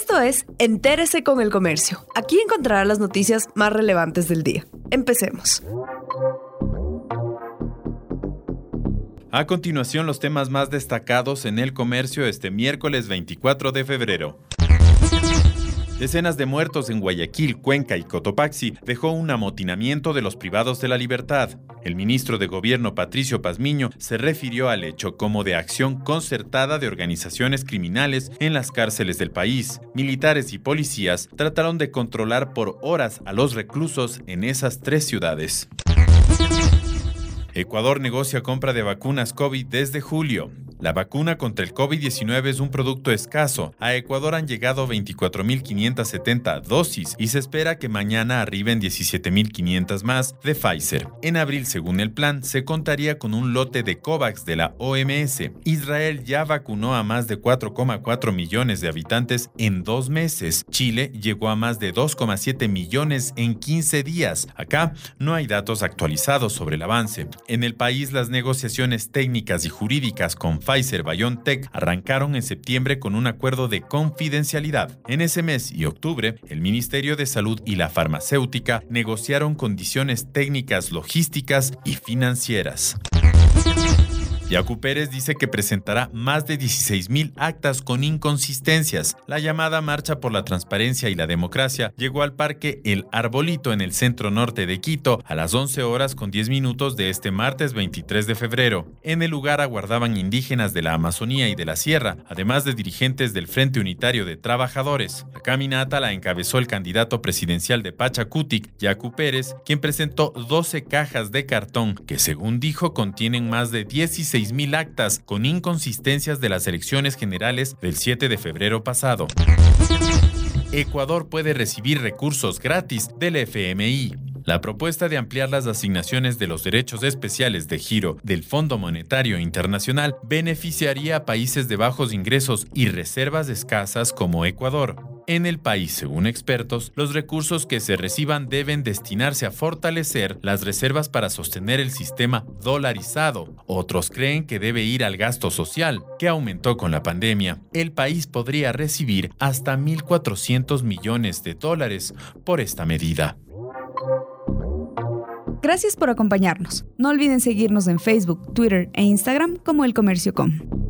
Esto es Entérese con el Comercio. Aquí encontrará las noticias más relevantes del día. Empecemos. A continuación, los temas más destacados en el comercio este miércoles 24 de febrero. Decenas de muertos en Guayaquil, Cuenca y Cotopaxi dejó un amotinamiento de los privados de la libertad. El ministro de Gobierno Patricio Pazmiño se refirió al hecho como de acción concertada de organizaciones criminales en las cárceles del país. Militares y policías trataron de controlar por horas a los reclusos en esas tres ciudades. Ecuador negocia compra de vacunas COVID desde julio. La vacuna contra el COVID-19 es un producto escaso. A Ecuador han llegado 24.570 dosis y se espera que mañana arriben 17.500 más de Pfizer. En abril, según el plan, se contaría con un lote de COVAX de la OMS. Israel ya vacunó a más de 4,4 millones de habitantes en dos meses. Chile llegó a más de 2,7 millones en 15 días. Acá no hay datos actualizados sobre el avance. En el país, las negociaciones técnicas y jurídicas con Pfizer BioNTech arrancaron en septiembre con un acuerdo de confidencialidad. En ese mes y octubre, el Ministerio de Salud y la farmacéutica negociaron condiciones técnicas, logísticas y financieras. Yacu Pérez dice que presentará más de 16.000 actas con inconsistencias. La llamada Marcha por la Transparencia y la Democracia llegó al parque El Arbolito en el centro norte de Quito a las 11 horas con 10 minutos de este martes 23 de febrero. En el lugar aguardaban indígenas de la Amazonía y de la Sierra, además de dirigentes del Frente Unitario de Trabajadores. La caminata la encabezó el candidato presidencial de Pachacutic, Yacu Pérez, quien presentó 12 cajas de cartón que según dijo contienen más de 16 mil actas con inconsistencias de las elecciones generales del 7 de febrero pasado. Ecuador puede recibir recursos gratis del FMI. La propuesta de ampliar las asignaciones de los derechos especiales de giro del Fondo Monetario Internacional beneficiaría a países de bajos ingresos y reservas escasas como Ecuador. En el país, según expertos, los recursos que se reciban deben destinarse a fortalecer las reservas para sostener el sistema dolarizado. Otros creen que debe ir al gasto social, que aumentó con la pandemia. El país podría recibir hasta 1.400 millones de dólares por esta medida. Gracias por acompañarnos. No olviden seguirnos en Facebook, Twitter e Instagram como El Comercio Com.